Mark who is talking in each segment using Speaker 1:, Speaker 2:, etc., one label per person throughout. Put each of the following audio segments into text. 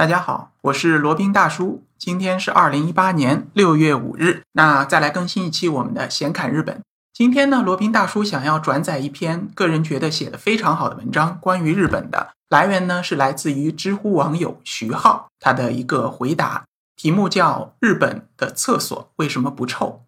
Speaker 1: 大家好，我是罗宾大叔。今天是二零一八年六月五日，那再来更新一期我们的闲侃日本。今天呢，罗宾大叔想要转载一篇个人觉得写的非常好的文章，关于日本的。来源呢是来自于知乎网友徐浩他的一个回答，题目叫《日本的厕所为什么不臭》。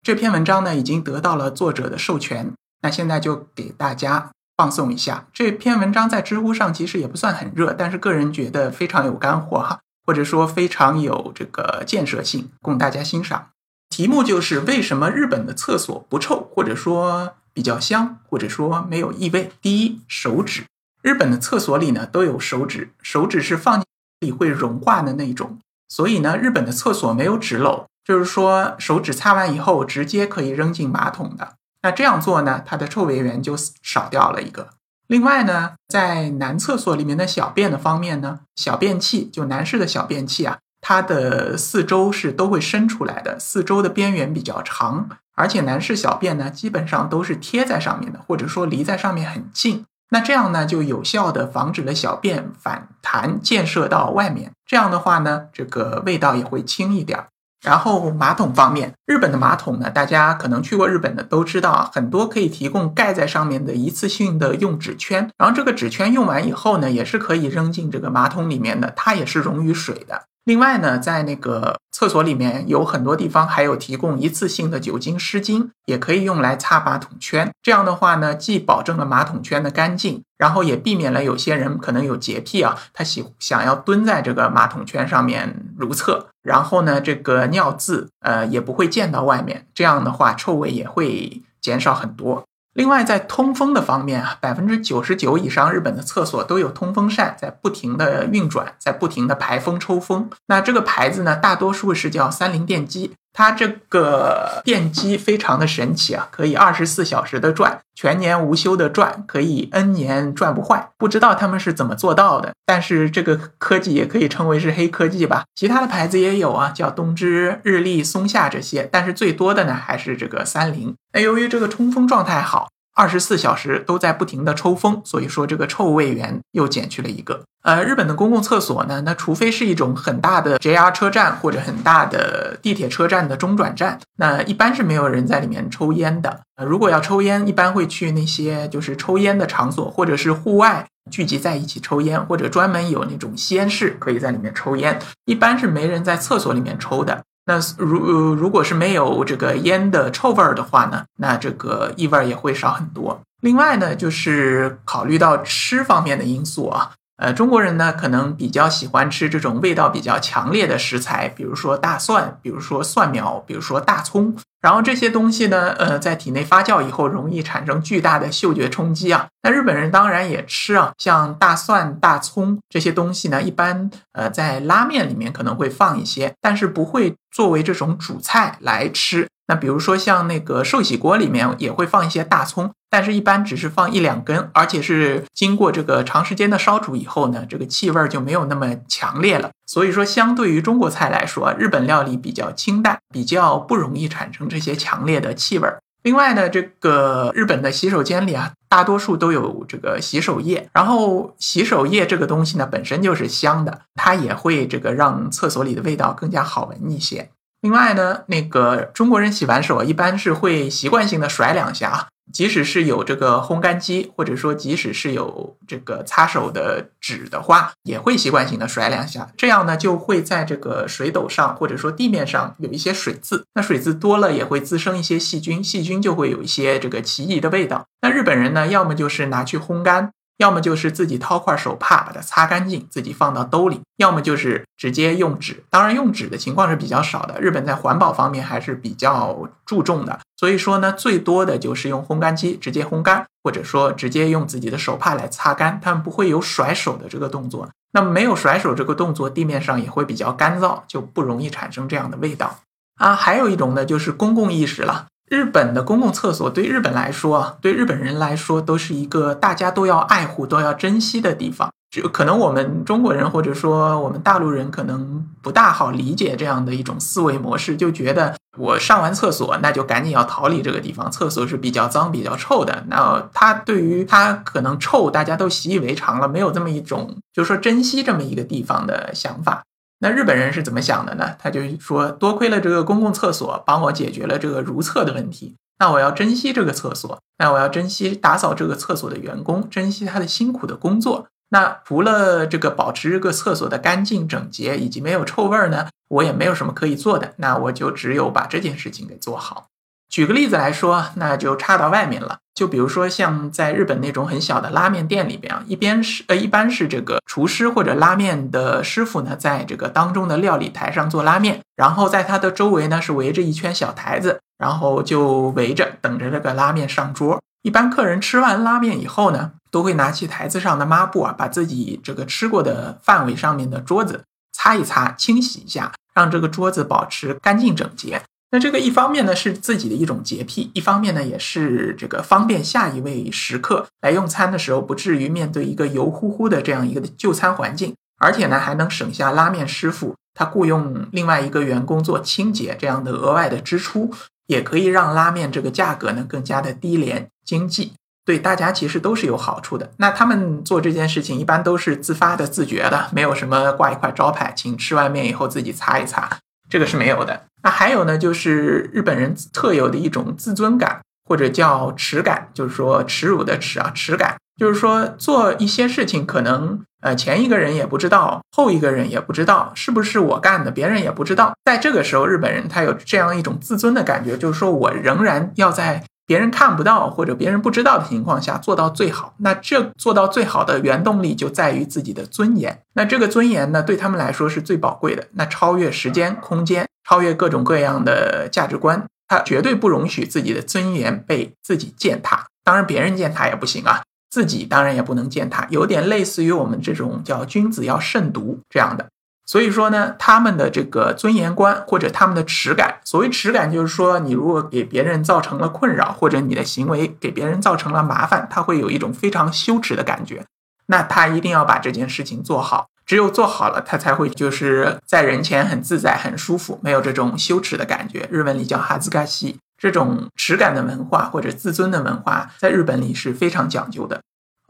Speaker 1: 这篇文章呢已经得到了作者的授权，那现在就给大家。放送一下这篇文章在知乎上其实也不算很热，但是个人觉得非常有干货哈，或者说非常有这个建设性，供大家欣赏。题目就是为什么日本的厕所不臭，或者说比较香，或者说没有异味。第一，手指，日本的厕所里呢都有手指，手指是放进里会融化的那种，所以呢日本的厕所没有纸篓，就是说手指擦完以后直接可以扔进马桶的。那这样做呢，它的臭味源就少掉了一个。另外呢，在男厕所里面的小便的方面呢，小便器就男士的小便器啊，它的四周是都会伸出来的，四周的边缘比较长，而且男士小便呢，基本上都是贴在上面的，或者说离在上面很近。那这样呢，就有效的防止了小便反弹溅射到外面。这样的话呢，这个味道也会轻一点儿。然后马桶方面，日本的马桶呢，大家可能去过日本的都知道啊，很多可以提供盖在上面的一次性的用纸圈，然后这个纸圈用完以后呢，也是可以扔进这个马桶里面的，它也是溶于水的。另外呢，在那个厕所里面有很多地方还有提供一次性的酒精湿巾，也可以用来擦马桶圈。这样的话呢，既保证了马桶圈的干净，然后也避免了有些人可能有洁癖啊，他喜想要蹲在这个马桶圈上面如厕，然后呢，这个尿渍呃也不会溅到外面，这样的话臭味也会减少很多。另外，在通风的方面啊，百分之九十九以上日本的厕所都有通风扇在不停的运转，在不停的排风抽风。那这个牌子呢，大多数是叫三菱电机。它这个电机非常的神奇啊，可以二十四小时的转，全年无休的转，可以 N 年转不坏。不知道他们是怎么做到的，但是这个科技也可以称为是黑科技吧。其他的牌子也有啊，叫东芝、日立、松下这些，但是最多的呢还是这个三菱。那由于这个通风状态好。二十四小时都在不停的抽风，所以说这个臭味源又减去了一个。呃，日本的公共厕所呢，那除非是一种很大的 JR 车站或者很大的地铁车站的中转站，那一般是没有人在里面抽烟的。呃，如果要抽烟，一般会去那些就是抽烟的场所，或者是户外聚集在一起抽烟，或者专门有那种吸烟室可以在里面抽烟，一般是没人在厕所里面抽的。那如如果是没有这个烟的臭味儿的话呢，那这个异味儿也会少很多。另外呢，就是考虑到吃方面的因素啊。呃，中国人呢可能比较喜欢吃这种味道比较强烈的食材，比如说大蒜，比如说蒜苗，比如说大葱。然后这些东西呢，呃，在体内发酵以后，容易产生巨大的嗅觉冲击啊。那日本人当然也吃啊，像大蒜、大葱这些东西呢，一般呃在拉面里面可能会放一些，但是不会作为这种主菜来吃。那比如说像那个寿喜锅里面也会放一些大葱，但是一般只是放一两根，而且是经过这个长时间的烧煮以后呢，这个气味就没有那么强烈了。所以说，相对于中国菜来说，日本料理比较清淡，比较不容易产生这些强烈的气味。另外呢，这个日本的洗手间里啊，大多数都有这个洗手液，然后洗手液这个东西呢本身就是香的，它也会这个让厕所里的味道更加好闻一些。另外呢，那个中国人洗完手一般是会习惯性的甩两下，即使是有这个烘干机，或者说即使是有这个擦手的纸的话，也会习惯性的甩两下。这样呢，就会在这个水斗上或者说地面上有一些水渍。那水渍多了也会滋生一些细菌，细菌就会有一些这个奇异的味道。那日本人呢，要么就是拿去烘干。要么就是自己掏块手帕把它擦干净，自己放到兜里；要么就是直接用纸。当然，用纸的情况是比较少的。日本在环保方面还是比较注重的，所以说呢，最多的就是用烘干机直接烘干，或者说直接用自己的手帕来擦干。他们不会有甩手的这个动作。那么没有甩手这个动作，地面上也会比较干燥，就不容易产生这样的味道啊。还有一种呢，就是公共意识了。日本的公共厕所对日本来说，对日本人来说都是一个大家都要爱护、都要珍惜的地方。就可能我们中国人或者说我们大陆人可能不大好理解这样的一种思维模式，就觉得我上完厕所那就赶紧要逃离这个地方，厕所是比较脏、比较臭的。那他对于他可能臭，大家都习以为常了，没有这么一种就是说珍惜这么一个地方的想法。那日本人是怎么想的呢？他就说，多亏了这个公共厕所帮我解决了这个如厕的问题，那我要珍惜这个厕所，那我要珍惜打扫这个厕所的员工，珍惜他的辛苦的工作。那除了这个保持这个厕所的干净整洁以及没有臭味儿呢，我也没有什么可以做的。那我就只有把这件事情给做好。举个例子来说，那就差到外面了。就比如说像在日本那种很小的拉面店里边啊，一边是呃，一般是这个厨师或者拉面的师傅呢，在这个当中的料理台上做拉面，然后在他的周围呢是围着一圈小台子，然后就围着等着这个拉面上桌。一般客人吃完拉面以后呢。都会拿起台子上的抹布啊，把自己这个吃过的范围上面的桌子擦一擦、清洗一下，让这个桌子保持干净整洁。那这个一方面呢是自己的一种洁癖，一方面呢也是这个方便下一位食客来用餐的时候不至于面对一个油乎乎的这样一个就餐环境，而且呢还能省下拉面师傅他雇佣另外一个员工做清洁这样的额外的支出，也可以让拉面这个价格呢更加的低廉经济。对大家其实都是有好处的。那他们做这件事情一般都是自发的、自觉的，没有什么挂一块招牌，请吃完面以后自己擦一擦，这个是没有的。那还有呢，就是日本人特有的一种自尊感，或者叫耻感，就是说耻辱的耻啊，耻感，就是说做一些事情可能呃前一个人也不知道，后一个人也不知道是不是我干的，别人也不知道。在这个时候，日本人他有这样一种自尊的感觉，就是说我仍然要在。别人看不到或者别人不知道的情况下做到最好，那这做到最好的原动力就在于自己的尊严。那这个尊严呢，对他们来说是最宝贵的。那超越时间、空间，超越各种各样的价值观，他绝对不容许自己的尊严被自己践踏。当然，别人践踏也不行啊，自己当然也不能践踏。有点类似于我们这种叫君子要慎独这样的。所以说呢，他们的这个尊严观或者他们的耻感，所谓耻感，就是说你如果给别人造成了困扰，或者你的行为给别人造成了麻烦，他会有一种非常羞耻的感觉。那他一定要把这件事情做好，只有做好了，他才会就是在人前很自在、很舒服，没有这种羞耻的感觉。日文里叫哈兹嘎西，这种耻感的文化或者自尊的文化，在日本里是非常讲究的。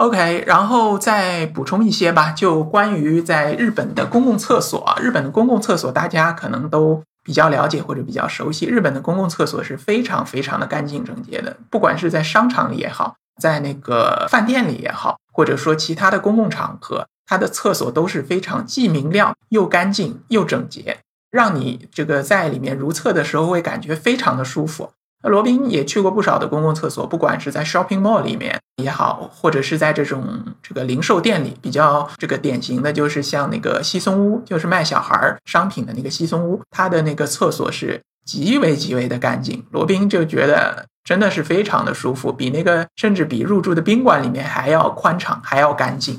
Speaker 1: OK，然后再补充一些吧，就关于在日本的公共厕所。日本的公共厕所大家可能都比较了解或者比较熟悉。日本的公共厕所是非常非常的干净整洁的，不管是在商场里也好，在那个饭店里也好，或者说其他的公共场合，它的厕所都是非常既明亮又干净又整洁，让你这个在里面如厕的时候会感觉非常的舒服。那罗宾也去过不少的公共厕所，不管是在 shopping mall 里面也好，或者是在这种这个零售店里，比较这个典型的就是像那个稀松屋，就是卖小孩商品的那个稀松屋，它的那个厕所是极为极为的干净。罗宾就觉得真的是非常的舒服，比那个甚至比入住的宾馆里面还要宽敞，还要干净。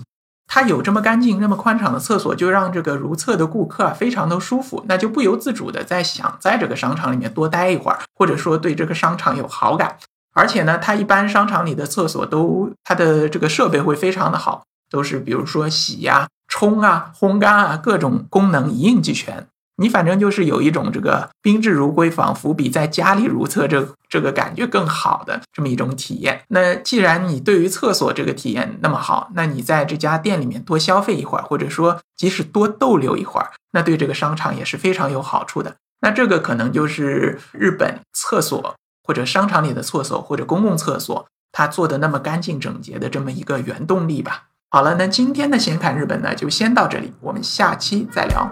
Speaker 1: 它有这么干净、那么宽敞的厕所，就让这个如厕的顾客啊非常的舒服，那就不由自主的在想在这个商场里面多待一会儿，或者说对这个商场有好感。而且呢，它一般商场里的厕所都它的这个设备会非常的好，都是比如说洗呀、冲啊、烘干啊，各种功能一应俱全。你反正就是有一种这个宾至如归，仿佛比在家里如厕这这个感觉更好的这么一种体验。那既然你对于厕所这个体验那么好，那你在这家店里面多消费一会儿，或者说即使多逗留一会儿，那对这个商场也是非常有好处的。那这个可能就是日本厕所或者商场里的厕所或者公共厕所，它做的那么干净整洁的这么一个原动力吧。好了，那今天的闲侃日本呢，就先到这里，我们下期再聊。